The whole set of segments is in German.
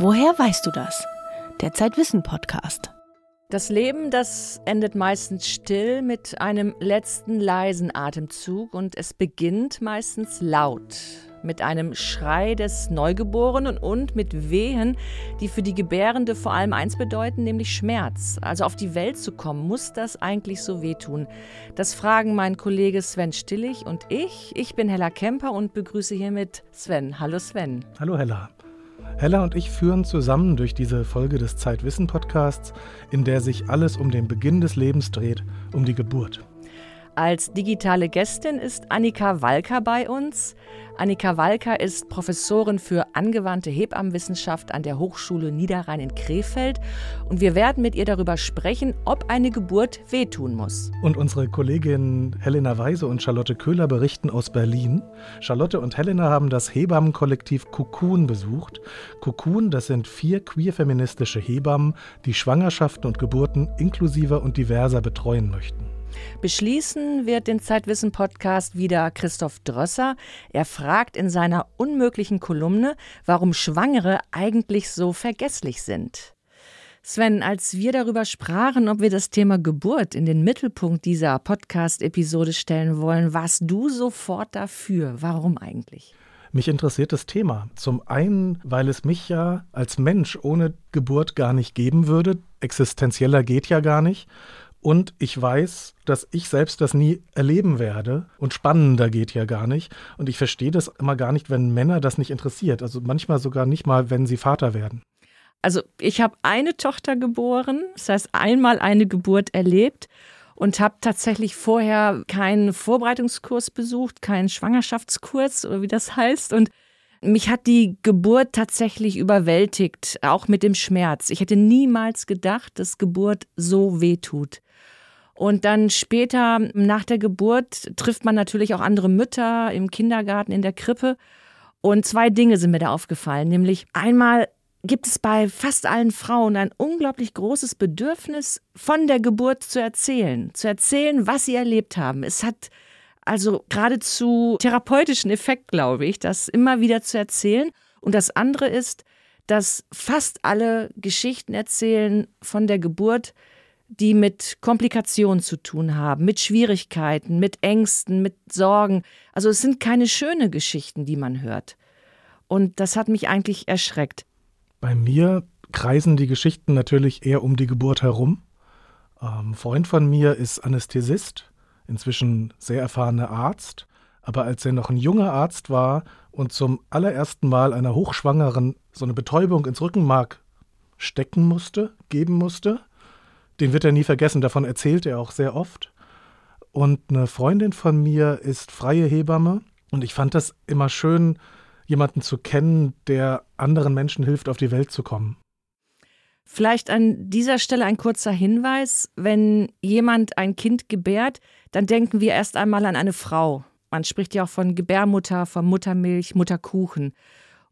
Woher weißt du das? Der Zeitwissen Podcast. Das Leben, das endet meistens still mit einem letzten leisen Atemzug und es beginnt meistens laut mit einem Schrei des Neugeborenen und mit Wehen, die für die Gebärende vor allem eins bedeuten, nämlich Schmerz. Also auf die Welt zu kommen, muss das eigentlich so wehtun? Das fragen mein Kollege Sven Stillig und ich. Ich bin Hella Kemper und begrüße hiermit Sven. Hallo Sven. Hallo Hella. Hella und ich führen zusammen durch diese Folge des Zeitwissen-Podcasts, in der sich alles um den Beginn des Lebens dreht, um die Geburt. Als digitale Gästin ist Annika Walker bei uns. Annika Walker ist Professorin für angewandte Hebammenwissenschaft an der Hochschule Niederrhein in Krefeld und wir werden mit ihr darüber sprechen, ob eine Geburt wehtun muss. Und unsere Kolleginnen Helena Weise und Charlotte Köhler berichten aus Berlin. Charlotte und Helena haben das Hebammenkollektiv Cocoon besucht. Cocoon, das sind vier queer-feministische Hebammen, die Schwangerschaften und Geburten inklusiver und diverser betreuen möchten. Beschließen wird den Zeitwissen-Podcast wieder Christoph Drösser. Er fragt in seiner unmöglichen Kolumne, warum Schwangere eigentlich so vergesslich sind. Sven, als wir darüber sprachen, ob wir das Thema Geburt in den Mittelpunkt dieser Podcast-Episode stellen wollen, warst du sofort dafür. Warum eigentlich? Mich interessiert das Thema. Zum einen, weil es mich ja als Mensch ohne Geburt gar nicht geben würde. Existenzieller geht ja gar nicht. Und ich weiß, dass ich selbst das nie erleben werde. Und spannender geht ja gar nicht. Und ich verstehe das immer gar nicht, wenn Männer das nicht interessiert. Also manchmal sogar nicht mal, wenn sie Vater werden. Also ich habe eine Tochter geboren, das heißt einmal eine Geburt erlebt und habe tatsächlich vorher keinen Vorbereitungskurs besucht, keinen Schwangerschaftskurs oder wie das heißt. Und mich hat die Geburt tatsächlich überwältigt, auch mit dem Schmerz. Ich hätte niemals gedacht, dass Geburt so weh tut. Und dann später nach der Geburt trifft man natürlich auch andere Mütter im Kindergarten, in der Krippe. Und zwei Dinge sind mir da aufgefallen. Nämlich einmal gibt es bei fast allen Frauen ein unglaublich großes Bedürfnis, von der Geburt zu erzählen. Zu erzählen, was sie erlebt haben. Es hat also geradezu therapeutischen Effekt, glaube ich, das immer wieder zu erzählen. Und das andere ist, dass fast alle Geschichten erzählen von der Geburt, die mit Komplikationen zu tun haben, mit Schwierigkeiten, mit Ängsten, mit Sorgen. Also es sind keine schönen Geschichten, die man hört. Und das hat mich eigentlich erschreckt. Bei mir kreisen die Geschichten natürlich eher um die Geburt herum. Ein ähm, Freund von mir ist Anästhesist, inzwischen sehr erfahrener Arzt. Aber als er noch ein junger Arzt war und zum allerersten Mal einer Hochschwangeren so eine Betäubung ins Rückenmark stecken musste, geben musste, den wird er nie vergessen, davon erzählt er auch sehr oft. Und eine Freundin von mir ist freie Hebamme und ich fand das immer schön, jemanden zu kennen, der anderen Menschen hilft, auf die Welt zu kommen. Vielleicht an dieser Stelle ein kurzer Hinweis. Wenn jemand ein Kind gebärt, dann denken wir erst einmal an eine Frau. Man spricht ja auch von Gebärmutter, von Muttermilch, Mutterkuchen.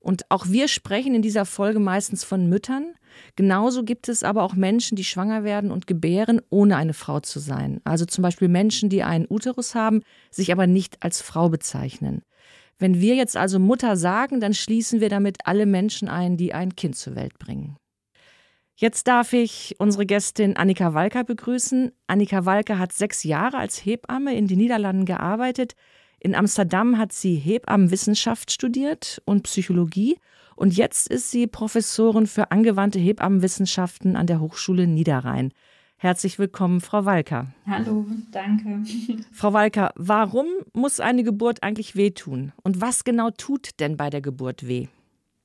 Und auch wir sprechen in dieser Folge meistens von Müttern. Genauso gibt es aber auch Menschen, die schwanger werden und gebären, ohne eine Frau zu sein. Also zum Beispiel Menschen, die einen Uterus haben, sich aber nicht als Frau bezeichnen. Wenn wir jetzt also Mutter sagen, dann schließen wir damit alle Menschen ein, die ein Kind zur Welt bringen. Jetzt darf ich unsere Gästin Annika Walker begrüßen. Annika Walker hat sechs Jahre als Hebamme in den Niederlanden gearbeitet. In Amsterdam hat sie Hebammenwissenschaft studiert und Psychologie und jetzt ist sie Professorin für angewandte Hebammenwissenschaften an der Hochschule Niederrhein. Herzlich willkommen, Frau Walker. Hallo, danke. Frau Walker, warum muss eine Geburt eigentlich wehtun? Und was genau tut denn bei der Geburt weh?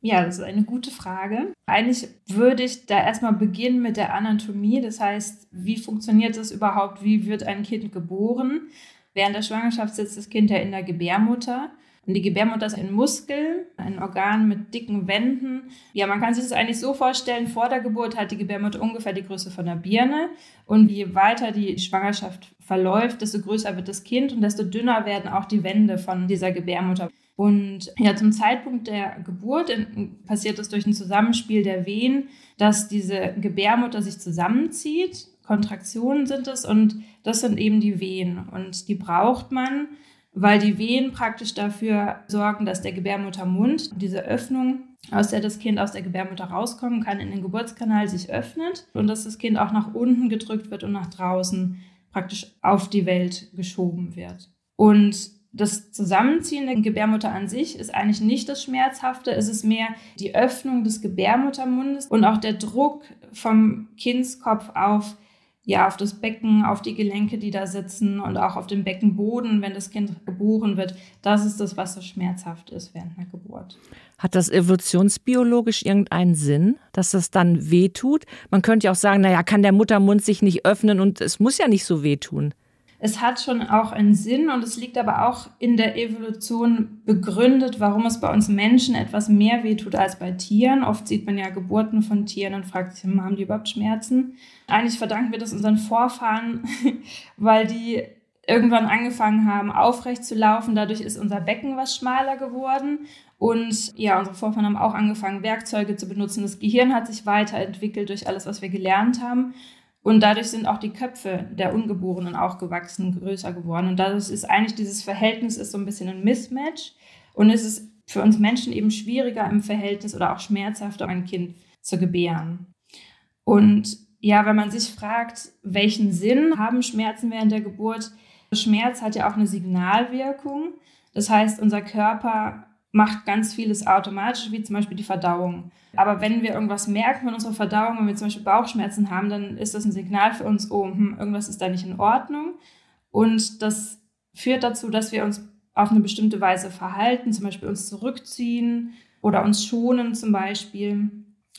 Ja, das ist eine gute Frage. Eigentlich würde ich da erstmal beginnen mit der Anatomie. Das heißt, wie funktioniert das überhaupt? Wie wird ein Kind geboren? Während der Schwangerschaft sitzt das Kind ja in der Gebärmutter. Und die Gebärmutter ist ein Muskel, ein Organ mit dicken Wänden. Ja, man kann sich das eigentlich so vorstellen, vor der Geburt hat die Gebärmutter ungefähr die Größe von der Birne. Und je weiter die Schwangerschaft verläuft, desto größer wird das Kind und desto dünner werden auch die Wände von dieser Gebärmutter. Und ja, zum Zeitpunkt der Geburt passiert es durch ein Zusammenspiel der Wehen, dass diese Gebärmutter sich zusammenzieht. Kontraktionen sind es und das sind eben die Wehen. Und die braucht man, weil die Wehen praktisch dafür sorgen, dass der Gebärmuttermund, diese Öffnung, aus der das Kind aus der Gebärmutter rauskommen kann, in den Geburtskanal sich öffnet und dass das Kind auch nach unten gedrückt wird und nach draußen praktisch auf die Welt geschoben wird. Und das Zusammenziehen der Gebärmutter an sich ist eigentlich nicht das Schmerzhafte, es ist mehr die Öffnung des Gebärmuttermundes und auch der Druck vom Kindskopf auf ja, auf das Becken, auf die Gelenke, die da sitzen und auch auf den Beckenboden, wenn das Kind geboren wird. Das ist das, was so schmerzhaft ist während einer Geburt. Hat das evolutionsbiologisch irgendeinen Sinn, dass das dann wehtut? Man könnte ja auch sagen, naja, kann der Muttermund sich nicht öffnen und es muss ja nicht so wehtun. Es hat schon auch einen Sinn und es liegt aber auch in der Evolution begründet, warum es bei uns Menschen etwas mehr wehtut als bei Tieren. Oft sieht man ja Geburten von Tieren und fragt sich, haben die überhaupt Schmerzen? Eigentlich verdanken wir das unseren Vorfahren, weil die irgendwann angefangen haben, aufrecht zu laufen. Dadurch ist unser Becken was schmaler geworden. Und ja, unsere Vorfahren haben auch angefangen, Werkzeuge zu benutzen. Das Gehirn hat sich weiterentwickelt durch alles, was wir gelernt haben. Und dadurch sind auch die Köpfe der Ungeborenen auch gewachsen, größer geworden. Und dadurch ist eigentlich dieses Verhältnis ist so ein bisschen ein Mismatch. Und es ist für uns Menschen eben schwieriger im Verhältnis oder auch schmerzhafter, ein Kind zu gebären. Und ja, wenn man sich fragt, welchen Sinn haben Schmerzen während der Geburt? Schmerz hat ja auch eine Signalwirkung. Das heißt, unser Körper macht ganz vieles automatisch, wie zum Beispiel die Verdauung. Aber wenn wir irgendwas merken von unserer Verdauung, wenn wir zum Beispiel Bauchschmerzen haben, dann ist das ein Signal für uns, oh, hm, irgendwas ist da nicht in Ordnung. Und das führt dazu, dass wir uns auf eine bestimmte Weise verhalten, zum Beispiel uns zurückziehen oder uns schonen zum Beispiel.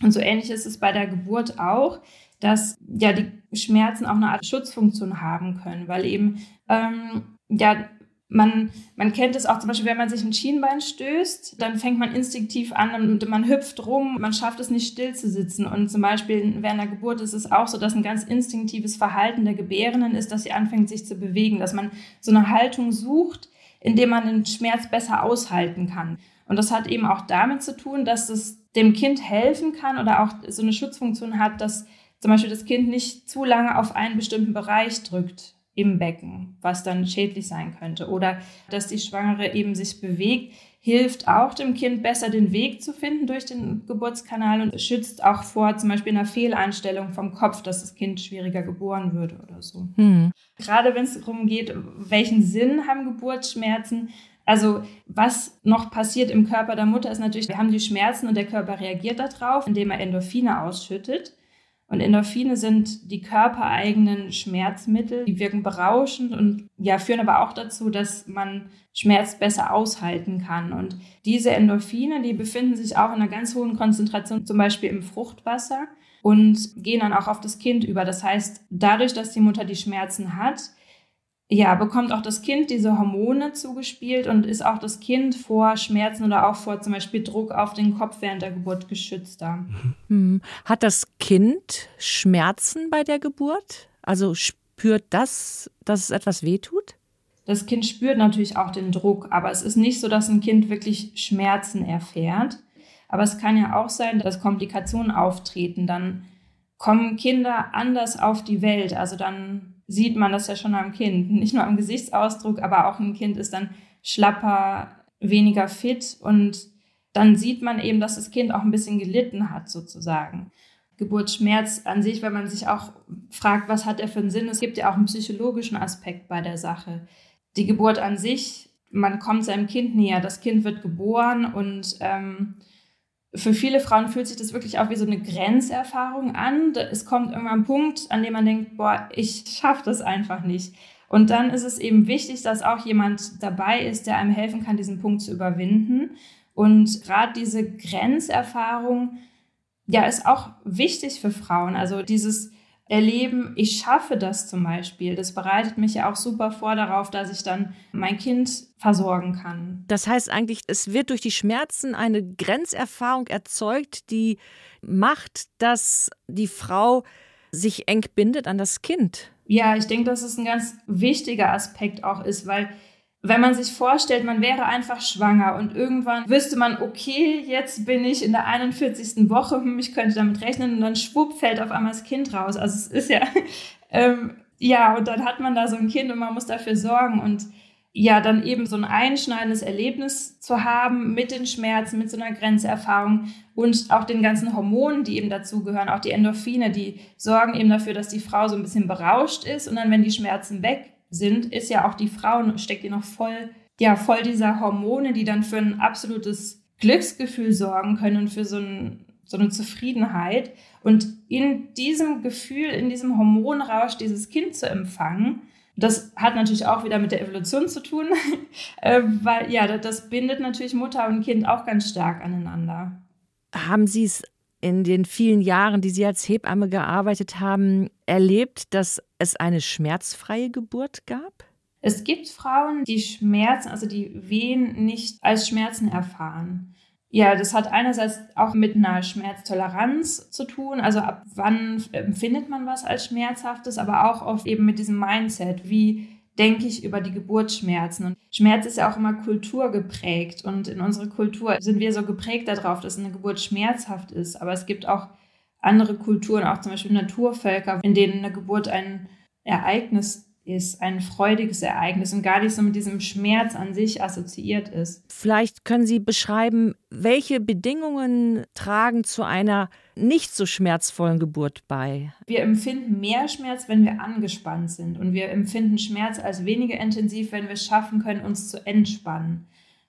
Und so ähnlich ist es bei der Geburt auch, dass ja die Schmerzen auch eine Art Schutzfunktion haben können, weil eben ähm, ja man, man kennt es auch zum Beispiel, wenn man sich ein Schienbein stößt, dann fängt man instinktiv an und man hüpft rum, man schafft es nicht still zu sitzen. Und zum Beispiel während der Geburt ist es auch so, dass ein ganz instinktives Verhalten der Gebärenden ist, dass sie anfängt, sich zu bewegen, dass man so eine Haltung sucht, in der man den Schmerz besser aushalten kann. Und das hat eben auch damit zu tun, dass es dem Kind helfen kann oder auch so eine Schutzfunktion hat, dass zum Beispiel das Kind nicht zu lange auf einen bestimmten Bereich drückt im Becken, was dann schädlich sein könnte. Oder dass die Schwangere eben sich bewegt, hilft auch dem Kind besser den Weg zu finden durch den Geburtskanal und schützt auch vor zum Beispiel einer Fehleinstellung vom Kopf, dass das Kind schwieriger geboren würde oder so. Hm. Gerade wenn es darum geht, welchen Sinn haben Geburtsschmerzen, also was noch passiert im Körper der Mutter ist natürlich, wir haben die Schmerzen und der Körper reagiert darauf, indem er Endorphine ausschüttet. Und Endorphine sind die körpereigenen Schmerzmittel, die wirken berauschend und ja, führen aber auch dazu, dass man Schmerz besser aushalten kann. Und diese Endorphine, die befinden sich auch in einer ganz hohen Konzentration, zum Beispiel im Fruchtwasser und gehen dann auch auf das Kind über. Das heißt, dadurch, dass die Mutter die Schmerzen hat, ja, bekommt auch das Kind diese Hormone zugespielt und ist auch das Kind vor Schmerzen oder auch vor zum Beispiel Druck auf den Kopf während der Geburt geschützter. Mhm. Hat das Kind Schmerzen bei der Geburt? Also spürt das, dass es etwas wehtut? Das Kind spürt natürlich auch den Druck, aber es ist nicht so, dass ein Kind wirklich Schmerzen erfährt. Aber es kann ja auch sein, dass Komplikationen auftreten. Dann kommen Kinder anders auf die Welt. Also dann sieht man das ja schon am Kind. Nicht nur am Gesichtsausdruck, aber auch ein Kind ist dann schlapper, weniger fit und dann sieht man eben, dass das Kind auch ein bisschen gelitten hat, sozusagen. Geburtsschmerz an sich, wenn man sich auch fragt, was hat er für einen Sinn, es gibt ja auch einen psychologischen Aspekt bei der Sache. Die Geburt an sich, man kommt seinem Kind näher, das Kind wird geboren und ähm, für viele Frauen fühlt sich das wirklich auch wie so eine Grenzerfahrung an. Es kommt irgendwann ein Punkt, an dem man denkt, boah, ich schaffe das einfach nicht. Und dann ist es eben wichtig, dass auch jemand dabei ist, der einem helfen kann, diesen Punkt zu überwinden. Und gerade diese Grenzerfahrung, ja, ist auch wichtig für Frauen. Also dieses erleben, ich schaffe das zum Beispiel. Das bereitet mich ja auch super vor darauf, dass ich dann mein Kind versorgen kann. Das heißt eigentlich, es wird durch die Schmerzen eine Grenzerfahrung erzeugt, die macht, dass die Frau sich eng bindet an das Kind. Ja, ich denke, dass es ein ganz wichtiger Aspekt auch ist, weil wenn man sich vorstellt, man wäre einfach schwanger und irgendwann wüsste man, okay, jetzt bin ich in der 41. Woche, ich könnte damit rechnen und dann schwupp fällt auf einmal das Kind raus. Also es ist ja, ähm, ja, und dann hat man da so ein Kind und man muss dafür sorgen und ja, dann eben so ein einschneidendes Erlebnis zu haben mit den Schmerzen, mit so einer Grenzerfahrung und auch den ganzen Hormonen, die eben dazugehören, auch die Endorphine, die sorgen eben dafür, dass die Frau so ein bisschen berauscht ist und dann, wenn die Schmerzen weg sind, ist ja auch die Frau, steckt die noch voll, ja, voll dieser Hormone, die dann für ein absolutes Glücksgefühl sorgen können und für so, ein, so eine Zufriedenheit. Und in diesem Gefühl, in diesem Hormonrausch dieses Kind zu empfangen, das hat natürlich auch wieder mit der Evolution zu tun, äh, weil ja, das bindet natürlich Mutter und Kind auch ganz stark aneinander. Haben Sie es in den vielen Jahren, die Sie als Hebamme gearbeitet haben, erlebt, dass es eine schmerzfreie Geburt gab? Es gibt Frauen, die Schmerzen, also die Wehen nicht als Schmerzen erfahren. Ja, das hat einerseits auch mit einer Schmerztoleranz zu tun. Also ab wann empfindet man was als schmerzhaftes, aber auch oft eben mit diesem Mindset. Wie denke ich über die Geburtsschmerzen? Und Schmerz ist ja auch immer kulturgeprägt. Und in unserer Kultur sind wir so geprägt darauf, dass eine Geburt schmerzhaft ist. Aber es gibt auch andere Kulturen, auch zum Beispiel Naturvölker, in denen eine Geburt ein Ereignis ist ein freudiges Ereignis und gar nicht so mit diesem Schmerz an sich assoziiert ist. Vielleicht können Sie beschreiben, welche Bedingungen tragen zu einer nicht so schmerzvollen Geburt bei? Wir empfinden mehr Schmerz, wenn wir angespannt sind und wir empfinden Schmerz als weniger intensiv, wenn wir es schaffen können, uns zu entspannen.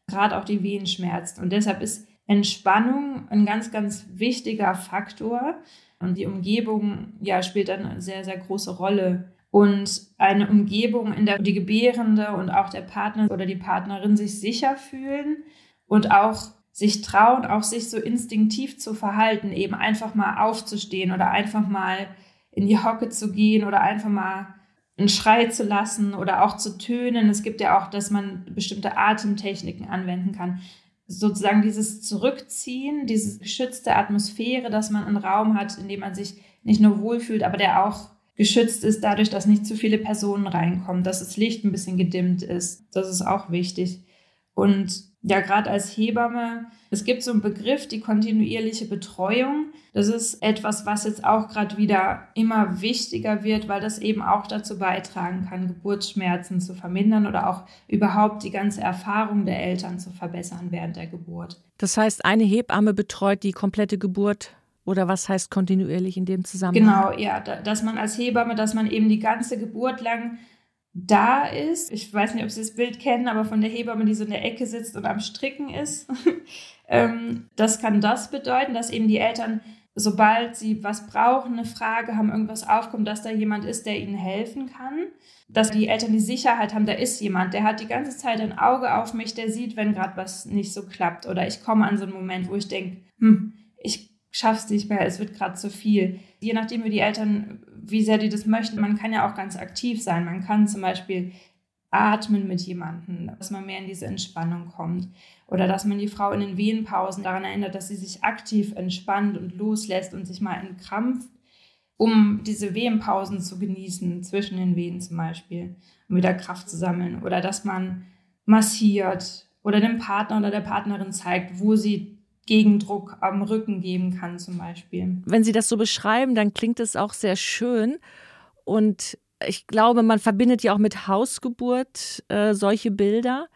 Gerade auch die Wehen schmerzen und deshalb ist Entspannung ein ganz, ganz wichtiger Faktor und die Umgebung ja, spielt eine sehr, sehr große Rolle und eine Umgebung, in der die Gebärende und auch der Partner oder die Partnerin sich sicher fühlen und auch sich trauen, auch sich so instinktiv zu verhalten, eben einfach mal aufzustehen oder einfach mal in die Hocke zu gehen oder einfach mal einen Schrei zu lassen oder auch zu tönen. Es gibt ja auch, dass man bestimmte Atemtechniken anwenden kann. Sozusagen dieses Zurückziehen, diese geschützte Atmosphäre, dass man einen Raum hat, in dem man sich nicht nur wohlfühlt, aber der auch geschützt ist dadurch, dass nicht zu viele Personen reinkommen, dass das Licht ein bisschen gedimmt ist. Das ist auch wichtig. Und ja, gerade als Hebamme, es gibt so einen Begriff, die kontinuierliche Betreuung. Das ist etwas, was jetzt auch gerade wieder immer wichtiger wird, weil das eben auch dazu beitragen kann, Geburtsschmerzen zu vermindern oder auch überhaupt die ganze Erfahrung der Eltern zu verbessern während der Geburt. Das heißt, eine Hebamme betreut die komplette Geburt oder was heißt kontinuierlich in dem Zusammenhang? Genau, ja, dass man als Hebamme, dass man eben die ganze Geburt lang da ist. Ich weiß nicht, ob Sie das Bild kennen, aber von der Hebamme, die so in der Ecke sitzt und am Stricken ist. Ähm, das kann das bedeuten, dass eben die Eltern, sobald sie was brauchen, eine Frage haben, irgendwas aufkommt, dass da jemand ist, der ihnen helfen kann. Dass die Eltern die Sicherheit haben, da ist jemand, der hat die ganze Zeit ein Auge auf mich, der sieht, wenn gerade was nicht so klappt. Oder ich komme an so einen Moment, wo ich denke, hm, ich schaff's nicht mehr, es wird gerade zu viel. Je nachdem, wie die Eltern, wie sehr die das möchten, man kann ja auch ganz aktiv sein. Man kann zum Beispiel atmen mit jemandem, dass man mehr in diese Entspannung kommt. Oder dass man die Frau in den Wehenpausen daran erinnert, dass sie sich aktiv entspannt und loslässt und sich mal entkrampft, um diese Wehenpausen zu genießen, zwischen den Wehen zum Beispiel, um wieder Kraft zu sammeln. Oder dass man massiert oder dem Partner oder der Partnerin zeigt, wo sie Gegendruck am Rücken geben kann zum Beispiel. Wenn Sie das so beschreiben, dann klingt es auch sehr schön. Und ich glaube, man verbindet ja auch mit Hausgeburt äh, solche Bilder.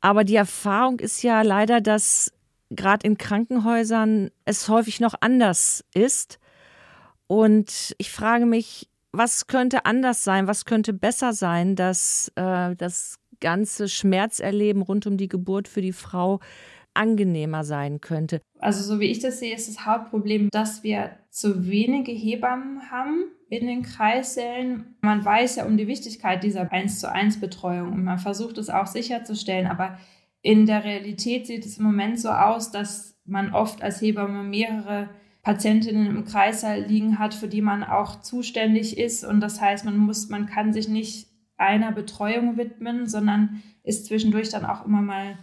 Aber die Erfahrung ist ja leider, dass gerade in Krankenhäusern es häufig noch anders ist. Und ich frage mich, was könnte anders sein, was könnte besser sein, dass äh, das ganze Schmerzerleben rund um die Geburt für die Frau angenehmer sein könnte? Also so wie ich das sehe, ist das Hauptproblem, dass wir zu wenige Hebammen haben in den Kreissälen. Man weiß ja um die Wichtigkeit dieser 1 zu 1 Betreuung und man versucht es auch sicherzustellen, aber in der Realität sieht es im Moment so aus, dass man oft als Hebamme mehrere Patientinnen im Kreissaal liegen hat, für die man auch zuständig ist. Und das heißt, man muss, man kann sich nicht einer Betreuung widmen, sondern ist zwischendurch dann auch immer mal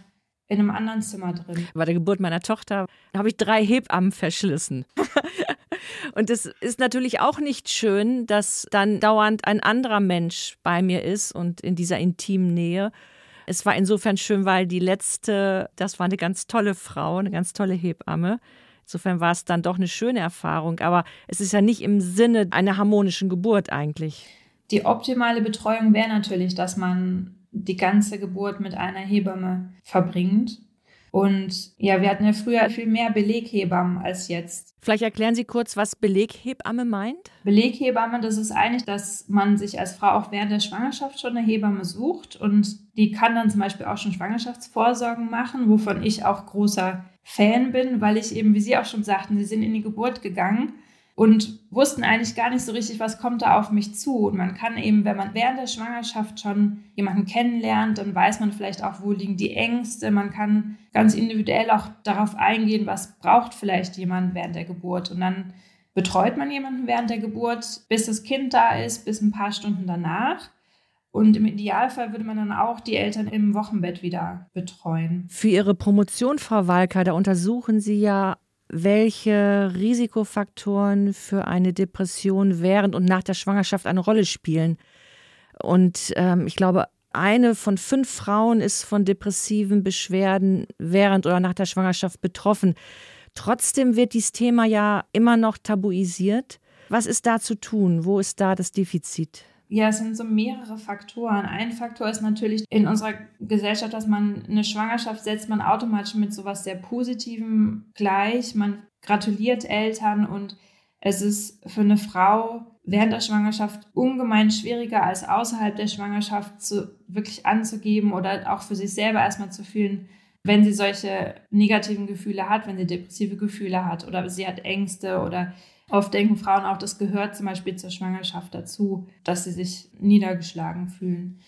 in einem anderen Zimmer drin. Bei der Geburt meiner Tochter habe ich drei Hebammen verschlissen. Und es ist natürlich auch nicht schön, dass dann dauernd ein anderer Mensch bei mir ist und in dieser intimen Nähe. Es war insofern schön, weil die letzte, das war eine ganz tolle Frau, eine ganz tolle Hebamme. Insofern war es dann doch eine schöne Erfahrung. Aber es ist ja nicht im Sinne einer harmonischen Geburt eigentlich. Die optimale Betreuung wäre natürlich, dass man die ganze Geburt mit einer Hebamme verbringt. Und ja, wir hatten ja früher viel mehr Beleghebammen als jetzt. Vielleicht erklären Sie kurz, was Beleghebamme meint? Beleghebamme, das ist eigentlich, dass man sich als Frau auch während der Schwangerschaft schon eine Hebamme sucht und die kann dann zum Beispiel auch schon Schwangerschaftsvorsorgen machen, wovon ich auch großer Fan bin, weil ich eben, wie Sie auch schon sagten, Sie sind in die Geburt gegangen und wussten eigentlich gar nicht so richtig, was kommt da auf mich zu. Und man kann eben, wenn man während der Schwangerschaft schon jemanden kennenlernt, dann weiß man vielleicht auch, wo liegen die Ängste. Man kann ganz individuell auch darauf eingehen, was braucht vielleicht jemand während der Geburt. Und dann betreut man jemanden während der Geburt, bis das Kind da ist, bis ein paar Stunden danach. Und im Idealfall würde man dann auch die Eltern im Wochenbett wieder betreuen. Für Ihre Promotion, Frau Walker, da untersuchen Sie ja welche Risikofaktoren für eine Depression während und nach der Schwangerschaft eine Rolle spielen. Und ähm, ich glaube, eine von fünf Frauen ist von depressiven Beschwerden während oder nach der Schwangerschaft betroffen. Trotzdem wird dieses Thema ja immer noch tabuisiert. Was ist da zu tun? Wo ist da das Defizit? Ja, es sind so mehrere Faktoren. Ein Faktor ist natürlich in unserer Gesellschaft, dass man eine Schwangerschaft setzt man automatisch mit sowas sehr Positivem gleich. Man gratuliert Eltern und es ist für eine Frau während der Schwangerschaft ungemein schwieriger als außerhalb der Schwangerschaft zu, wirklich anzugeben oder auch für sich selber erstmal zu fühlen, wenn sie solche negativen Gefühle hat, wenn sie depressive Gefühle hat oder sie hat Ängste oder Oft denken Frauen auch, das gehört zum Beispiel zur Schwangerschaft dazu, dass sie sich niedergeschlagen fühlen.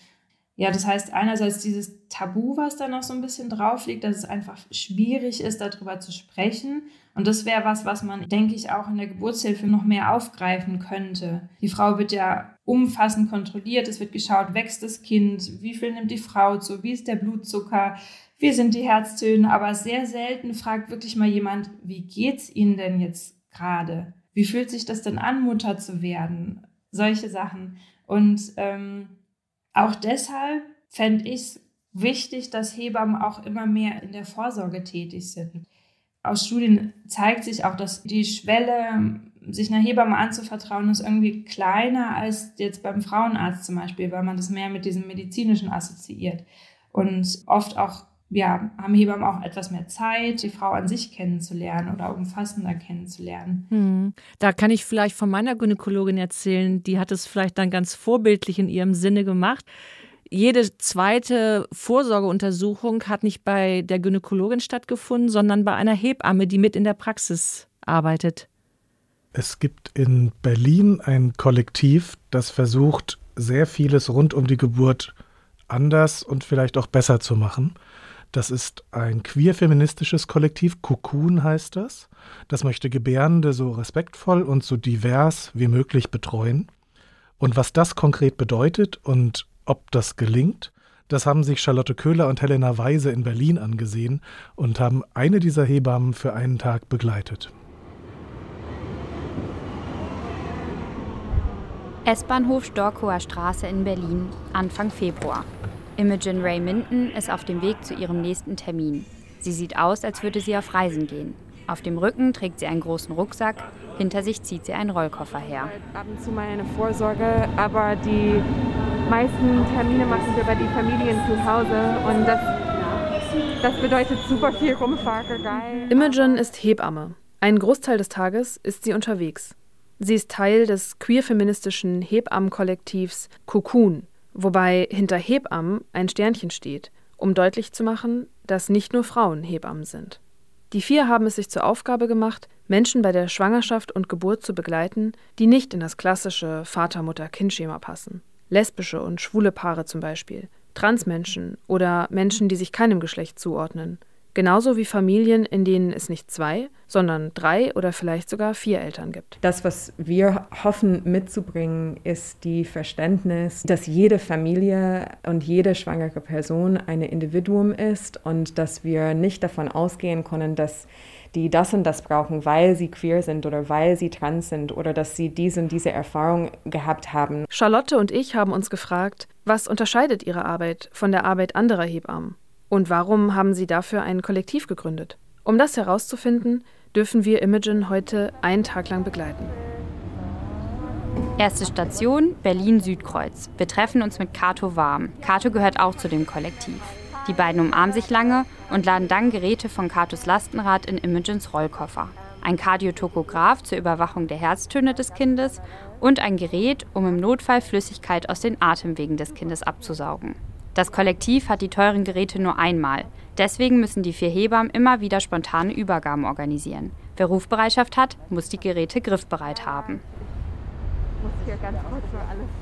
Ja, das heißt einerseits dieses Tabu, was da noch so ein bisschen drauf liegt, dass es einfach schwierig ist, darüber zu sprechen. Und das wäre was, was man, denke ich, auch in der Geburtshilfe noch mehr aufgreifen könnte. Die Frau wird ja umfassend kontrolliert. Es wird geschaut, wächst das Kind, wie viel nimmt die Frau zu, wie ist der Blutzucker, wie sind die Herztöne. Aber sehr selten fragt wirklich mal jemand, wie geht's Ihnen denn jetzt gerade? Wie fühlt sich das denn an, Mutter zu werden? Solche Sachen. Und ähm, auch deshalb fände ich es wichtig, dass Hebammen auch immer mehr in der Vorsorge tätig sind. Aus Studien zeigt sich auch, dass die Schwelle, sich einer Hebamme anzuvertrauen, ist irgendwie kleiner als jetzt beim Frauenarzt zum Beispiel, weil man das mehr mit diesem medizinischen assoziiert. Und oft auch ja, haben Hebammen auch etwas mehr Zeit, die Frau an sich kennenzulernen oder umfassender kennenzulernen. Hm. Da kann ich vielleicht von meiner Gynäkologin erzählen, die hat es vielleicht dann ganz vorbildlich in ihrem Sinne gemacht. Jede zweite Vorsorgeuntersuchung hat nicht bei der Gynäkologin stattgefunden, sondern bei einer Hebamme, die mit in der Praxis arbeitet. Es gibt in Berlin ein Kollektiv, das versucht, sehr vieles rund um die Geburt anders und vielleicht auch besser zu machen. Das ist ein queer-feministisches Kollektiv, Cocoon heißt das. Das möchte Gebärende so respektvoll und so divers wie möglich betreuen. Und was das konkret bedeutet und ob das gelingt, das haben sich Charlotte Köhler und Helena Weise in Berlin angesehen und haben eine dieser Hebammen für einen Tag begleitet. S-Bahnhof Storkower Straße in Berlin, Anfang Februar. Imogen Ray Minton ist auf dem Weg zu ihrem nächsten Termin. Sie sieht aus, als würde sie auf Reisen gehen. Auf dem Rücken trägt sie einen großen Rucksack, hinter sich zieht sie einen Rollkoffer her. Ab und zu mal eine Vorsorge, aber die meisten Termine machen wir bei den Familien zu Hause und das, das bedeutet super viel Rumfahrerei. Imogen ist Hebamme. Einen Großteil des Tages ist sie unterwegs. Sie ist Teil des queer-feministischen Hebammenkollektivs Cocoon, wobei hinter Hebammen ein Sternchen steht, um deutlich zu machen, dass nicht nur Frauen Hebammen sind. Die vier haben es sich zur Aufgabe gemacht, Menschen bei der Schwangerschaft und Geburt zu begleiten, die nicht in das klassische Vater-Mutter-Kind-Schema passen. Lesbische und schwule Paare zum Beispiel, Transmenschen oder Menschen, die sich keinem Geschlecht zuordnen, Genauso wie Familien, in denen es nicht zwei, sondern drei oder vielleicht sogar vier Eltern gibt. Das, was wir hoffen mitzubringen, ist die Verständnis, dass jede Familie und jede schwangere Person ein Individuum ist und dass wir nicht davon ausgehen können, dass die das und das brauchen, weil sie queer sind oder weil sie trans sind oder dass sie diese und diese Erfahrung gehabt haben. Charlotte und ich haben uns gefragt, was unterscheidet ihre Arbeit von der Arbeit anderer Hebammen? Und warum haben Sie dafür ein Kollektiv gegründet? Um das herauszufinden, dürfen wir Imogen heute einen Tag lang begleiten. Erste Station Berlin-Südkreuz. Wir treffen uns mit Kato Warm. Kato gehört auch zu dem Kollektiv. Die beiden umarmen sich lange und laden dann Geräte von Katos Lastenrad in Imogens Rollkoffer. Ein Kardiotokograph zur Überwachung der Herztöne des Kindes und ein Gerät, um im Notfall Flüssigkeit aus den Atemwegen des Kindes abzusaugen. Das Kollektiv hat die teuren Geräte nur einmal. Deswegen müssen die vier Hebammen immer wieder spontane Übergaben organisieren. Wer Rufbereitschaft hat, muss die Geräte griffbereit haben.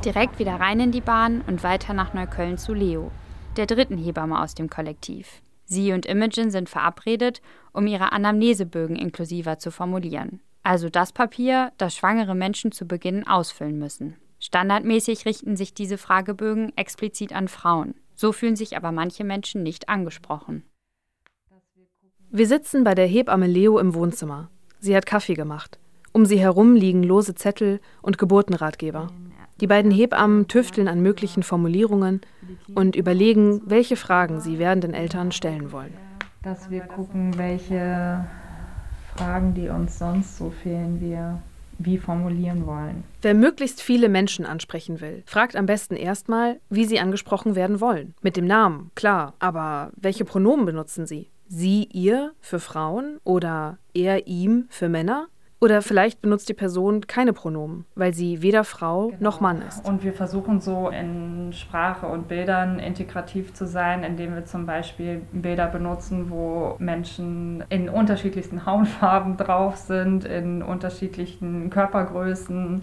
Direkt wieder rein in die Bahn und weiter nach Neukölln zu Leo, der dritten Hebamme aus dem Kollektiv. Sie und Imogen sind verabredet, um ihre Anamnesebögen inklusiver zu formulieren. Also das Papier, das schwangere Menschen zu Beginn ausfüllen müssen. Standardmäßig richten sich diese Fragebögen explizit an Frauen. So fühlen sich aber manche Menschen nicht angesprochen. Wir sitzen bei der Hebamme Leo im Wohnzimmer. Sie hat Kaffee gemacht. Um sie herum liegen lose Zettel und Geburtenratgeber. Die beiden Hebammen tüfteln an möglichen Formulierungen und überlegen, welche Fragen sie werdenden Eltern stellen wollen. Dass wir gucken, welche Fragen, die uns sonst so fehlen, wir wie formulieren wollen. Wer möglichst viele Menschen ansprechen will, fragt am besten erstmal, wie sie angesprochen werden wollen. Mit dem Namen, klar, aber welche Pronomen benutzen sie? Sie, ihr für Frauen oder er, ihm für Männer? Oder vielleicht benutzt die Person keine Pronomen, weil sie weder Frau genau. noch Mann ist. Und wir versuchen so in Sprache und Bildern integrativ zu sein, indem wir zum Beispiel Bilder benutzen, wo Menschen in unterschiedlichsten Hautfarben drauf sind, in unterschiedlichen Körpergrößen.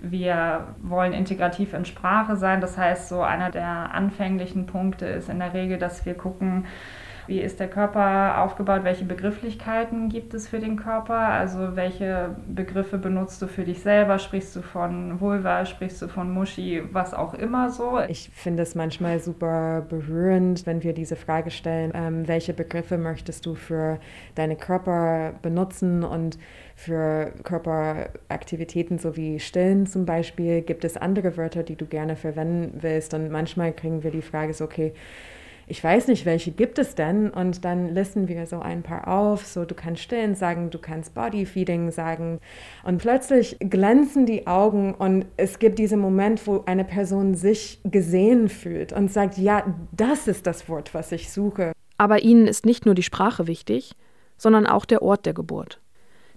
Wir wollen integrativ in Sprache sein. Das heißt, so einer der anfänglichen Punkte ist in der Regel, dass wir gucken, wie ist der Körper aufgebaut? Welche Begrifflichkeiten gibt es für den Körper? Also welche Begriffe benutzt du für dich selber? Sprichst du von Vulva? Sprichst du von Muschi? Was auch immer so. Ich finde es manchmal super berührend, wenn wir diese Frage stellen, ähm, welche Begriffe möchtest du für deine Körper benutzen und für Körperaktivitäten sowie Stillen zum Beispiel, gibt es andere Wörter, die du gerne verwenden willst? Und manchmal kriegen wir die Frage so, okay, ich weiß nicht, welche gibt es denn? Und dann listen wir so ein paar auf. So, du kannst stillen sagen, du kannst Bodyfeeding sagen. Und plötzlich glänzen die Augen und es gibt diesen Moment, wo eine Person sich gesehen fühlt und sagt, ja, das ist das Wort, was ich suche. Aber ihnen ist nicht nur die Sprache wichtig, sondern auch der Ort der Geburt.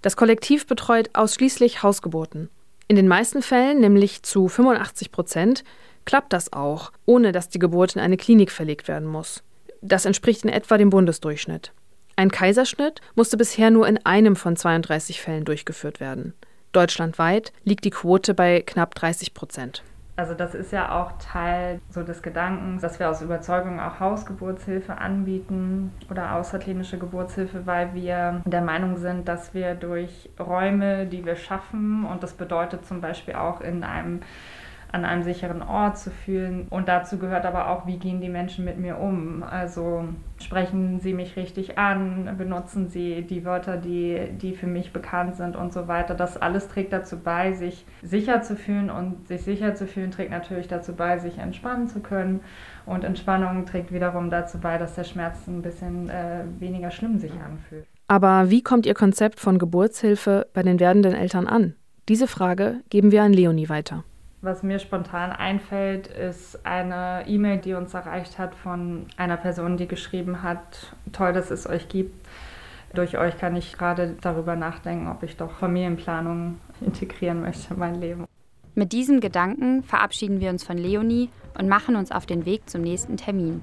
Das Kollektiv betreut ausschließlich Hausgeburten. In den meisten Fällen, nämlich zu 85 Prozent, klappt das auch, ohne dass die Geburt in eine Klinik verlegt werden muss. Das entspricht in etwa dem Bundesdurchschnitt. Ein Kaiserschnitt musste bisher nur in einem von 32 Fällen durchgeführt werden. Deutschlandweit liegt die Quote bei knapp 30 Prozent. Also das ist ja auch Teil so des Gedankens, dass wir aus Überzeugung auch Hausgeburtshilfe anbieten oder außerklinische Geburtshilfe, weil wir der Meinung sind, dass wir durch Räume, die wir schaffen, und das bedeutet zum Beispiel auch in einem an einem sicheren Ort zu fühlen. Und dazu gehört aber auch, wie gehen die Menschen mit mir um? Also sprechen sie mich richtig an, benutzen sie die Wörter, die, die für mich bekannt sind und so weiter. Das alles trägt dazu bei, sich sicher zu fühlen und sich sicher zu fühlen trägt natürlich dazu bei, sich entspannen zu können. Und Entspannung trägt wiederum dazu bei, dass der Schmerz ein bisschen äh, weniger schlimm sich anfühlt. Aber wie kommt Ihr Konzept von Geburtshilfe bei den werdenden Eltern an? Diese Frage geben wir an Leonie weiter. Was mir spontan einfällt, ist eine E-Mail, die uns erreicht hat von einer Person, die geschrieben hat, toll, dass es euch gibt. Durch euch kann ich gerade darüber nachdenken, ob ich doch Familienplanung integrieren möchte in mein Leben. Mit diesem Gedanken verabschieden wir uns von Leonie und machen uns auf den Weg zum nächsten Termin.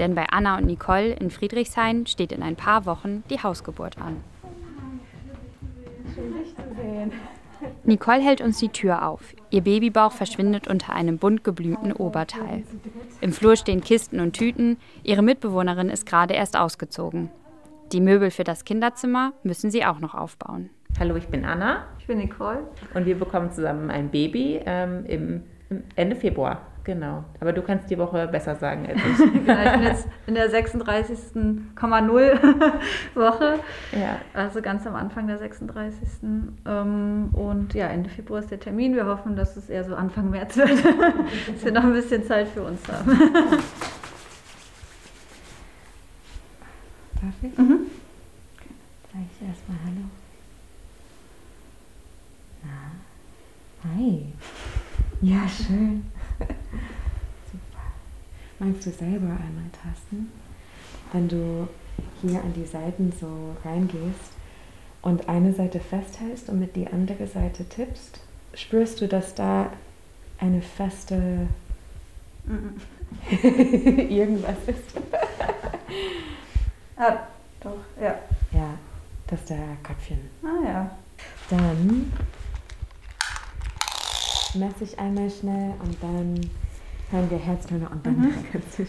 Denn bei Anna und Nicole in Friedrichshain steht in ein paar Wochen die Hausgeburt an. Schön, dich zu sehen. Nicole hält uns die Tür auf. Ihr Babybauch verschwindet unter einem bunt geblümten Oberteil. Im Flur stehen Kisten und Tüten. Ihre Mitbewohnerin ist gerade erst ausgezogen. Die Möbel für das Kinderzimmer müssen sie auch noch aufbauen. Hallo, ich bin Anna. Ich bin Nicole. Und wir bekommen zusammen ein Baby ähm, im, im Ende Februar. Genau. Aber du kannst die Woche besser sagen als ich. genau, ich bin jetzt in der 36,0 Woche. Ja. Also ganz am Anfang der 36. Ähm, und ja, Ende Februar ist der Termin. Wir hoffen, dass es eher so Anfang März wird. dass wir noch ein bisschen Zeit für uns haben. Darf ich? Mhm. Sag ich erstmal Hallo. Na, Hi. Ja, schön. Magst du selber einmal tasten? Wenn du hier an die Seiten so reingehst und eine Seite festhältst und mit die andere Seite tippst, spürst du, dass da eine feste irgendwas ist. ah, doch, ja. Ja, das ist der Köpfchen. Ah ja. Dann messe ich einmal schnell und dann hören wir Herztöne und dann mhm. okay.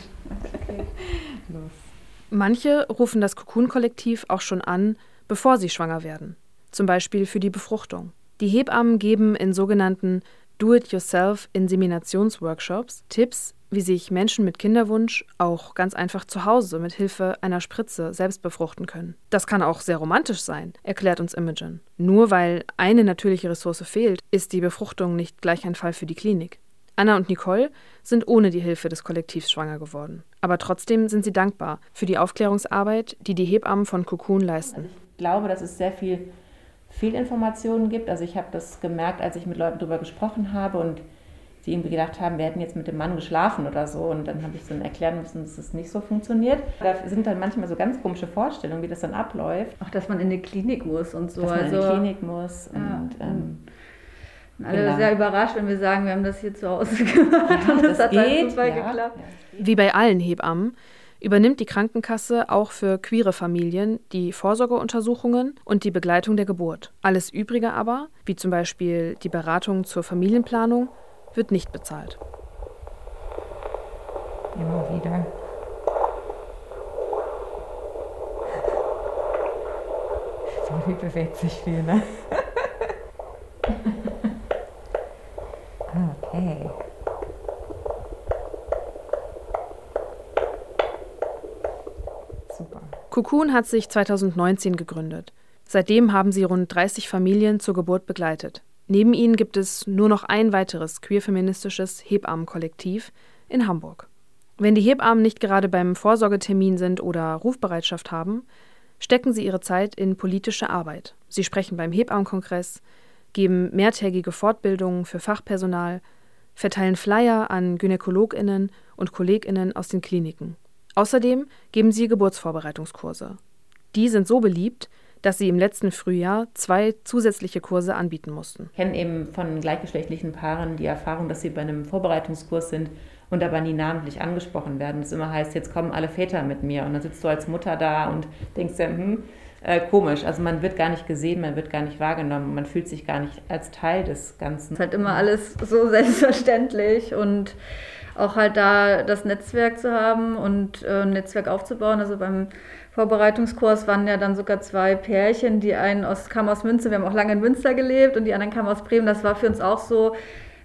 los. Manche rufen das Cocoon-Kollektiv auch schon an, bevor sie schwanger werden. Zum Beispiel für die Befruchtung. Die Hebammen geben in sogenannten Do-it-yourself-Inseminationsworkshops Tipps, wie sich Menschen mit Kinderwunsch auch ganz einfach zu Hause mit Hilfe einer Spritze selbst befruchten können. Das kann auch sehr romantisch sein, erklärt uns Imogen. Nur weil eine natürliche Ressource fehlt, ist die Befruchtung nicht gleich ein Fall für die Klinik. Anna und Nicole sind ohne die Hilfe des Kollektivs schwanger geworden. Aber trotzdem sind sie dankbar für die Aufklärungsarbeit, die die Hebammen von Cocoon leisten. Also ich glaube, dass es sehr viel Fehlinformationen gibt. Also ich habe das gemerkt, als ich mit Leuten darüber gesprochen habe und die irgendwie gedacht haben, wir hätten jetzt mit dem Mann geschlafen oder so. Und dann habe ich dann erklären müssen, dass das nicht so funktioniert. Da sind dann manchmal so ganz komische Vorstellungen, wie das dann abläuft. Auch, dass man in die Klinik muss und so. Dass man also, in die Klinik muss. Ja, und, ähm, alle genau. sehr überrascht, wenn wir sagen, wir haben das hier zu Hause gemacht ja, und das, das hat geht, super ja. geklappt. Wie bei allen Hebammen übernimmt die Krankenkasse auch für queere Familien die Vorsorgeuntersuchungen und die Begleitung der Geburt. Alles Übrige aber, wie zum Beispiel die Beratung zur Familienplanung, wird nicht bezahlt. Immer wieder. So, die bewegt sich viel, ne? okay. Super. Cocoon hat sich 2019 gegründet. Seitdem haben sie rund 30 Familien zur Geburt begleitet. Neben ihnen gibt es nur noch ein weiteres queerfeministisches Hebammenkollektiv in Hamburg. Wenn die Hebammen nicht gerade beim Vorsorgetermin sind oder Rufbereitschaft haben, stecken sie ihre Zeit in politische Arbeit. Sie sprechen beim Hebammenkongress, geben mehrtägige Fortbildungen für Fachpersonal, verteilen Flyer an Gynäkologinnen und Kolleginnen aus den Kliniken. Außerdem geben sie Geburtsvorbereitungskurse. Die sind so beliebt, dass sie im letzten Frühjahr zwei zusätzliche Kurse anbieten mussten. Ich kenne eben von gleichgeschlechtlichen Paaren die Erfahrung, dass sie bei einem Vorbereitungskurs sind und aber nie namentlich angesprochen werden. Das immer heißt, jetzt kommen alle Väter mit mir und dann sitzt du als Mutter da und denkst dir, hm, äh, komisch. Also man wird gar nicht gesehen, man wird gar nicht wahrgenommen, man fühlt sich gar nicht als Teil des Ganzen. Es ist halt immer alles so selbstverständlich und auch halt da das Netzwerk zu haben und äh, ein Netzwerk aufzubauen. Also beim Vorbereitungskurs waren ja dann sogar zwei Pärchen, die einen aus, kamen aus Münster, wir haben auch lange in Münster gelebt und die anderen kamen aus Bremen. Das war für uns auch so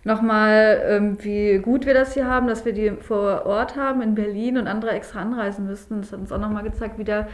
nochmal, ähm, wie gut wir das hier haben, dass wir die vor Ort haben in Berlin und andere extra anreisen müssten. Das hat uns auch nochmal gezeigt, wie der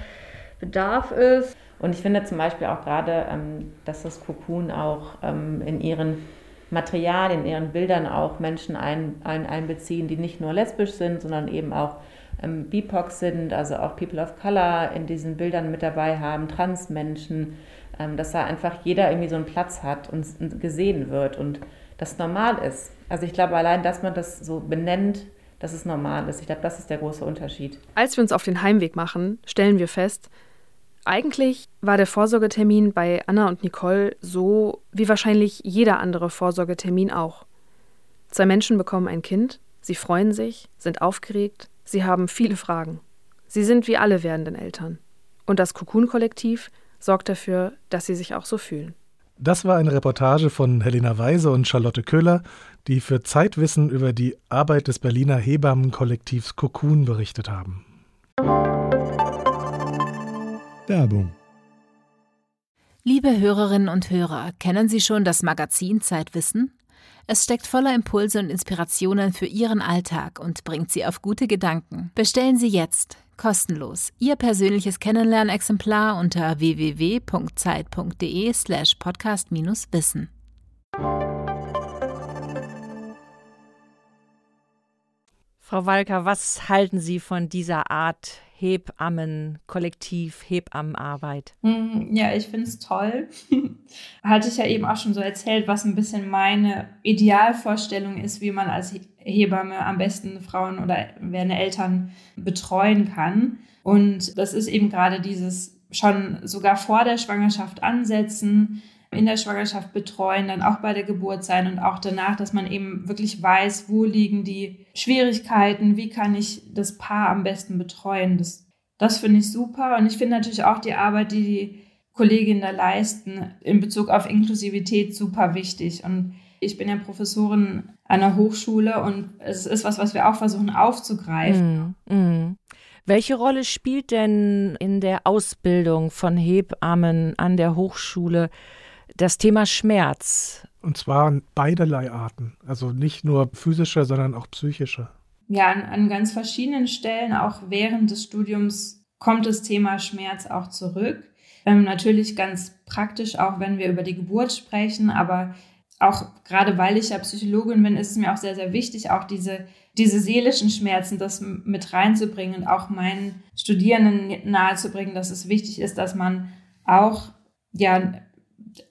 Bedarf ist. Und ich finde zum Beispiel auch gerade, ähm, dass das Cocoon auch ähm, in ihren Materialien, in ihren Bildern auch Menschen ein, ein, einbeziehen, die nicht nur lesbisch sind, sondern eben auch ähm, BIPOC sind, also auch People of Color in diesen Bildern mit dabei haben, Transmenschen, ähm, dass da einfach jeder irgendwie so einen Platz hat und gesehen wird und das normal ist. Also ich glaube allein, dass man das so benennt, dass es normal ist. Ich glaube, das ist der große Unterschied. Als wir uns auf den Heimweg machen, stellen wir fest, eigentlich war der Vorsorgetermin bei Anna und Nicole so wie wahrscheinlich jeder andere Vorsorgetermin auch. Zwei Menschen bekommen ein Kind, sie freuen sich, sind aufgeregt, sie haben viele Fragen. Sie sind wie alle werdenden Eltern. Und das Cocoon-Kollektiv sorgt dafür, dass sie sich auch so fühlen. Das war eine Reportage von Helena Weise und Charlotte Köhler, die für Zeitwissen über die Arbeit des Berliner Hebammenkollektivs Cocoon berichtet haben. Werbung. Liebe Hörerinnen und Hörer, kennen Sie schon das Magazin Zeitwissen? Es steckt voller Impulse und Inspirationen für Ihren Alltag und bringt Sie auf gute Gedanken. Bestellen Sie jetzt kostenlos Ihr persönliches Kennenlernexemplar unter www.zeit.de/slash podcast-wissen. Frau Walker, was halten Sie von dieser Art Hebammen, Kollektiv, Hebammenarbeit? Hm, ja, ich finde es toll. Hatte ich ja eben auch schon so erzählt, was ein bisschen meine Idealvorstellung ist, wie man als Hebamme am besten Frauen oder werdende Eltern betreuen kann. Und das ist eben gerade dieses schon sogar vor der Schwangerschaft ansetzen, in der Schwangerschaft betreuen, dann auch bei der Geburt sein und auch danach, dass man eben wirklich weiß, wo liegen die Schwierigkeiten, wie kann ich das Paar am besten betreuen. Das, das finde ich super. Und ich finde natürlich auch die Arbeit, die die Kolleginnen da leisten, in Bezug auf Inklusivität super wichtig. Und ich bin ja Professorin der Hochschule und es ist was, was wir auch versuchen aufzugreifen. Mm, mm. Welche Rolle spielt denn in der Ausbildung von Hebammen an der Hochschule das Thema Schmerz. Und zwar beiderlei Arten. Also nicht nur physischer, sondern auch psychischer. Ja, an, an ganz verschiedenen Stellen, auch während des Studiums, kommt das Thema Schmerz auch zurück. Ähm, natürlich ganz praktisch, auch wenn wir über die Geburt sprechen, aber auch gerade weil ich ja Psychologin bin, ist es mir auch sehr, sehr wichtig, auch diese, diese seelischen Schmerzen, das mit reinzubringen und auch meinen Studierenden nahezubringen, dass es wichtig ist, dass man auch ja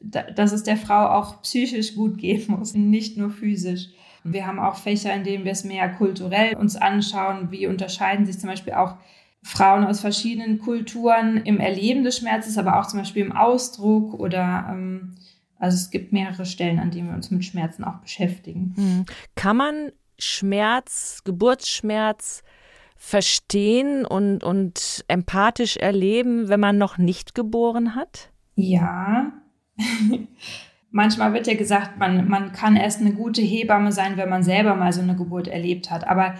dass es der Frau auch psychisch gut gehen muss, nicht nur physisch. Wir haben auch Fächer, in denen wir es mehr kulturell uns anschauen, wie unterscheiden sich zum Beispiel auch Frauen aus verschiedenen Kulturen im Erleben des Schmerzes, aber auch zum Beispiel im Ausdruck oder ähm, also es gibt mehrere Stellen, an denen wir uns mit Schmerzen auch beschäftigen. Hm. Kann man Schmerz, Geburtsschmerz verstehen und, und empathisch erleben, wenn man noch nicht geboren hat? Ja, Manchmal wird ja gesagt, man, man kann erst eine gute Hebamme sein, wenn man selber mal so eine Geburt erlebt hat. Aber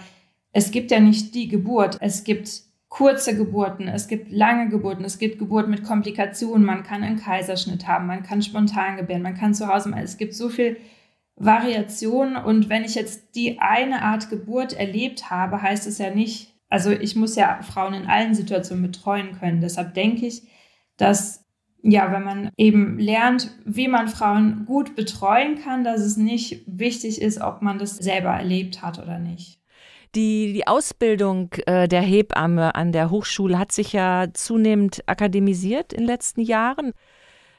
es gibt ja nicht die Geburt. Es gibt kurze Geburten, es gibt lange Geburten, es gibt Geburt mit Komplikationen. Man kann einen Kaiserschnitt haben, man kann spontan gebären, man kann zu Hause. Es gibt so viel Variation. Und wenn ich jetzt die eine Art Geburt erlebt habe, heißt es ja nicht, also ich muss ja Frauen in allen Situationen betreuen können. Deshalb denke ich, dass ja, wenn man eben lernt, wie man Frauen gut betreuen kann, dass es nicht wichtig ist, ob man das selber erlebt hat oder nicht. Die, die Ausbildung äh, der Hebamme an der Hochschule hat sich ja zunehmend akademisiert in den letzten Jahren.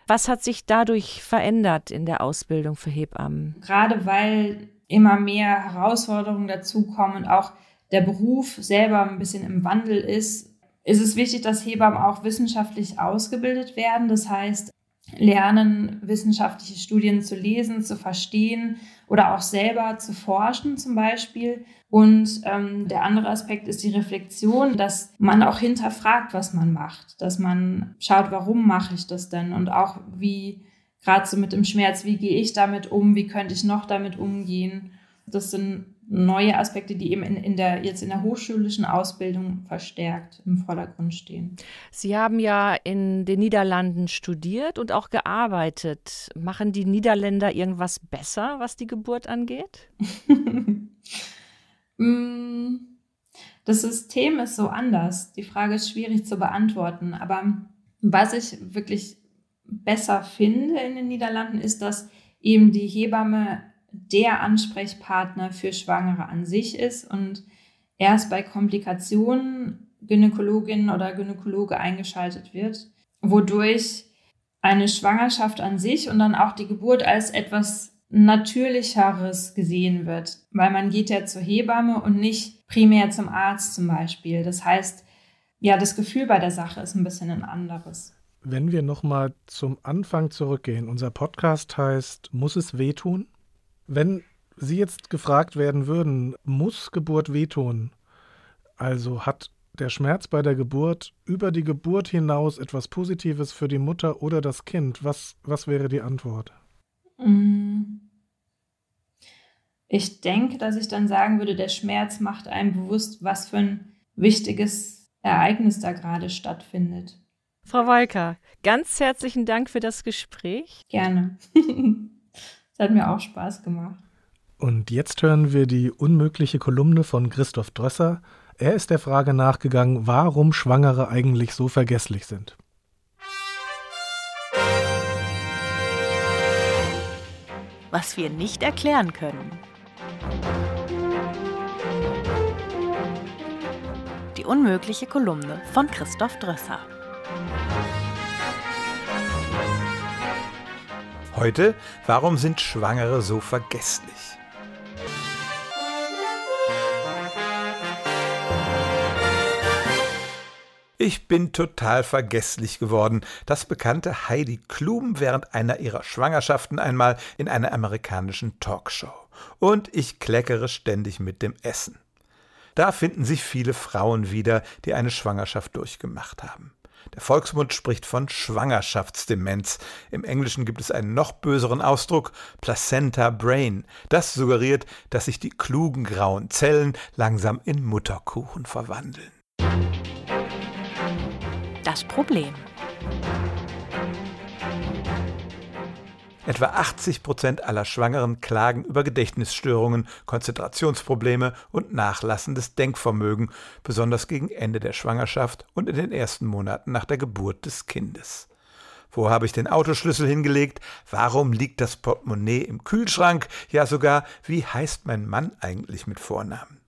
Was hat sich dadurch verändert in der Ausbildung für Hebammen? Gerade weil immer mehr Herausforderungen dazukommen und auch der Beruf selber ein bisschen im Wandel ist, ist es wichtig, dass Hebammen auch wissenschaftlich ausgebildet werden. Das heißt, lernen, wissenschaftliche Studien zu lesen, zu verstehen oder auch selber zu forschen zum Beispiel. Und ähm, der andere Aspekt ist die Reflexion, dass man auch hinterfragt, was man macht, dass man schaut, warum mache ich das denn und auch wie, gerade so mit dem Schmerz, wie gehe ich damit um, wie könnte ich noch damit umgehen. Das sind neue Aspekte, die eben in, in der, jetzt in der hochschulischen Ausbildung verstärkt im Vordergrund stehen. Sie haben ja in den Niederlanden studiert und auch gearbeitet. Machen die Niederländer irgendwas besser, was die Geburt angeht? Mm, das System ist so anders. Die Frage ist schwierig zu beantworten. Aber was ich wirklich besser finde in den Niederlanden, ist, dass eben die Hebamme der Ansprechpartner für Schwangere an sich ist und erst bei Komplikationen Gynäkologin oder Gynäkologe eingeschaltet wird, wodurch eine Schwangerschaft an sich und dann auch die Geburt als etwas Natürlicheres gesehen wird, weil man geht ja zur Hebamme und nicht primär zum Arzt zum Beispiel. Das heißt, ja, das Gefühl bei der Sache ist ein bisschen ein anderes. Wenn wir nochmal zum Anfang zurückgehen, unser Podcast heißt Muss es wehtun? Wenn Sie jetzt gefragt werden würden, muss Geburt wehtun? Also hat der Schmerz bei der Geburt über die Geburt hinaus etwas Positives für die Mutter oder das Kind? Was, was wäre die Antwort? Mm. Ich denke, dass ich dann sagen würde, der Schmerz macht einem bewusst, was für ein wichtiges Ereignis da gerade stattfindet. Frau Walker, ganz herzlichen Dank für das Gespräch. Gerne. Das hat mir auch Spaß gemacht. Und jetzt hören wir die unmögliche Kolumne von Christoph Drösser. Er ist der Frage nachgegangen, warum Schwangere eigentlich so vergesslich sind. Was wir nicht erklären können. Die unmögliche Kolumne von Christoph Drösser. Heute, warum sind Schwangere so vergesslich? Ich bin total vergesslich geworden. Das bekannte Heidi Klum während einer ihrer Schwangerschaften einmal in einer amerikanischen Talkshow. Und ich kleckere ständig mit dem Essen. Da finden sich viele Frauen wieder, die eine Schwangerschaft durchgemacht haben. Der Volksmund spricht von Schwangerschaftsdemenz. Im Englischen gibt es einen noch böseren Ausdruck, Placenta Brain. Das suggeriert, dass sich die klugen grauen Zellen langsam in Mutterkuchen verwandeln das Problem. Etwa 80 Prozent aller Schwangeren klagen über Gedächtnisstörungen, Konzentrationsprobleme und nachlassendes Denkvermögen, besonders gegen Ende der Schwangerschaft und in den ersten Monaten nach der Geburt des Kindes. Wo habe ich den Autoschlüssel hingelegt? Warum liegt das Portemonnaie im Kühlschrank? Ja sogar, wie heißt mein Mann eigentlich mit Vornamen?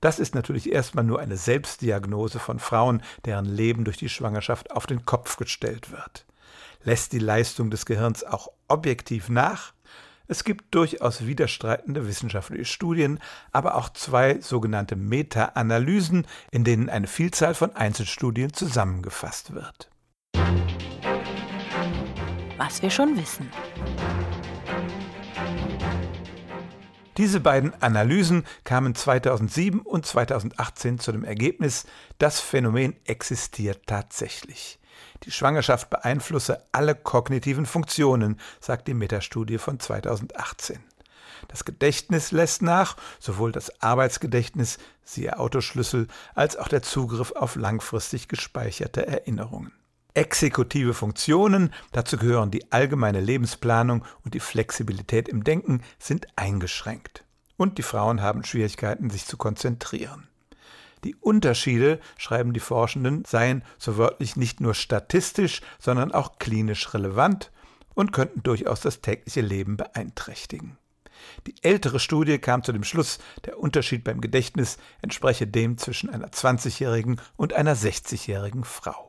Das ist natürlich erstmal nur eine Selbstdiagnose von Frauen, deren Leben durch die Schwangerschaft auf den Kopf gestellt wird. Lässt die Leistung des Gehirns auch objektiv nach? Es gibt durchaus widerstreitende wissenschaftliche Studien, aber auch zwei sogenannte Meta-Analysen, in denen eine Vielzahl von Einzelstudien zusammengefasst wird. Was wir schon wissen. Diese beiden Analysen kamen 2007 und 2018 zu dem Ergebnis, das Phänomen existiert tatsächlich. Die Schwangerschaft beeinflusse alle kognitiven Funktionen, sagt die Metastudie von 2018. Das Gedächtnis lässt nach, sowohl das Arbeitsgedächtnis, siehe Autoschlüssel, als auch der Zugriff auf langfristig gespeicherte Erinnerungen. Exekutive Funktionen, dazu gehören die allgemeine Lebensplanung und die Flexibilität im Denken, sind eingeschränkt. Und die Frauen haben Schwierigkeiten, sich zu konzentrieren. Die Unterschiede, schreiben die Forschenden, seien so wörtlich nicht nur statistisch, sondern auch klinisch relevant und könnten durchaus das tägliche Leben beeinträchtigen. Die ältere Studie kam zu dem Schluss, der Unterschied beim Gedächtnis entspreche dem zwischen einer 20-jährigen und einer 60-jährigen Frau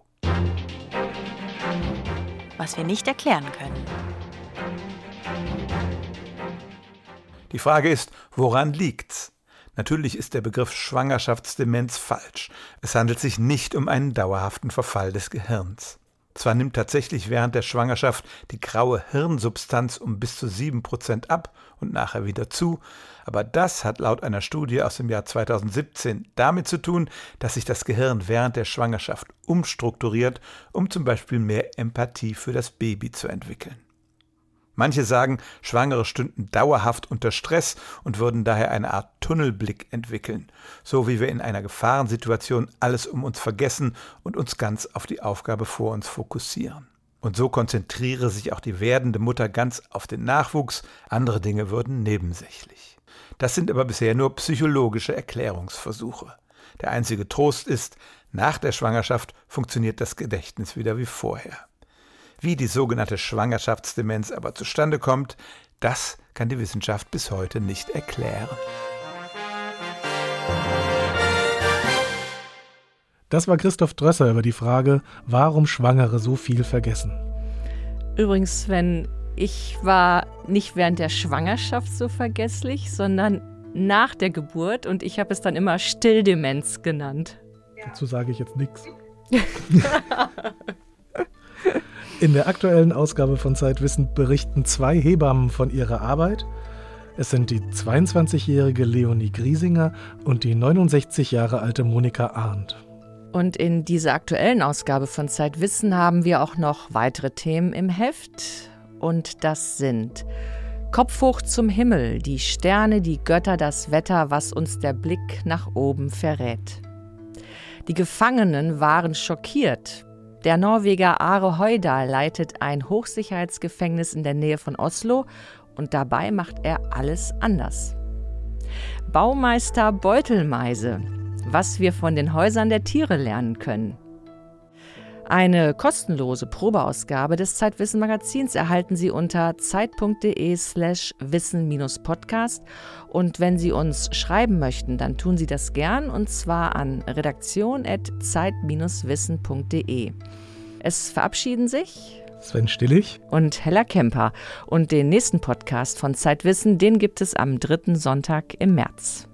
was wir nicht erklären können. Die Frage ist, woran liegt's? Natürlich ist der Begriff Schwangerschaftsdemenz falsch. Es handelt sich nicht um einen dauerhaften Verfall des Gehirns. Zwar nimmt tatsächlich während der Schwangerschaft die graue Hirnsubstanz um bis zu 7% ab und nachher wieder zu, aber das hat laut einer Studie aus dem Jahr 2017 damit zu tun, dass sich das Gehirn während der Schwangerschaft umstrukturiert, um zum Beispiel mehr Empathie für das Baby zu entwickeln. Manche sagen, Schwangere stünden dauerhaft unter Stress und würden daher eine Art Tunnelblick entwickeln, so wie wir in einer Gefahrensituation alles um uns vergessen und uns ganz auf die Aufgabe vor uns fokussieren. Und so konzentriere sich auch die werdende Mutter ganz auf den Nachwuchs, andere Dinge würden nebensächlich. Das sind aber bisher nur psychologische Erklärungsversuche. Der einzige Trost ist, nach der Schwangerschaft funktioniert das Gedächtnis wieder wie vorher. Wie die sogenannte Schwangerschaftsdemenz aber zustande kommt, das kann die Wissenschaft bis heute nicht erklären. Das war Christoph Drösser über die Frage, warum Schwangere so viel vergessen. Übrigens, Sven, ich war nicht während der Schwangerschaft so vergesslich, sondern nach der Geburt und ich habe es dann immer Stilldemenz genannt. Dazu sage ich jetzt nichts. In der aktuellen Ausgabe von Zeitwissen berichten zwei Hebammen von ihrer Arbeit. Es sind die 22-jährige Leonie Griesinger und die 69 Jahre alte Monika Arndt. Und in dieser aktuellen Ausgabe von Zeitwissen haben wir auch noch weitere Themen im Heft. Und das sind Kopf hoch zum Himmel, die Sterne, die Götter, das Wetter, was uns der Blick nach oben verrät. Die Gefangenen waren schockiert, der Norweger Are Heudal leitet ein Hochsicherheitsgefängnis in der Nähe von Oslo und dabei macht er alles anders. Baumeister Beutelmeise, was wir von den Häusern der Tiere lernen können. Eine kostenlose Probeausgabe des Zeitwissen Magazins erhalten Sie unter zeit.de/slash wissen-podcast. Und wenn Sie uns schreiben möchten, dann tun Sie das gern und zwar an redaktion.zeit-wissen.de. Es verabschieden sich Sven Stillig und Hella Kemper. Und den nächsten Podcast von Zeitwissen, den gibt es am dritten Sonntag im März.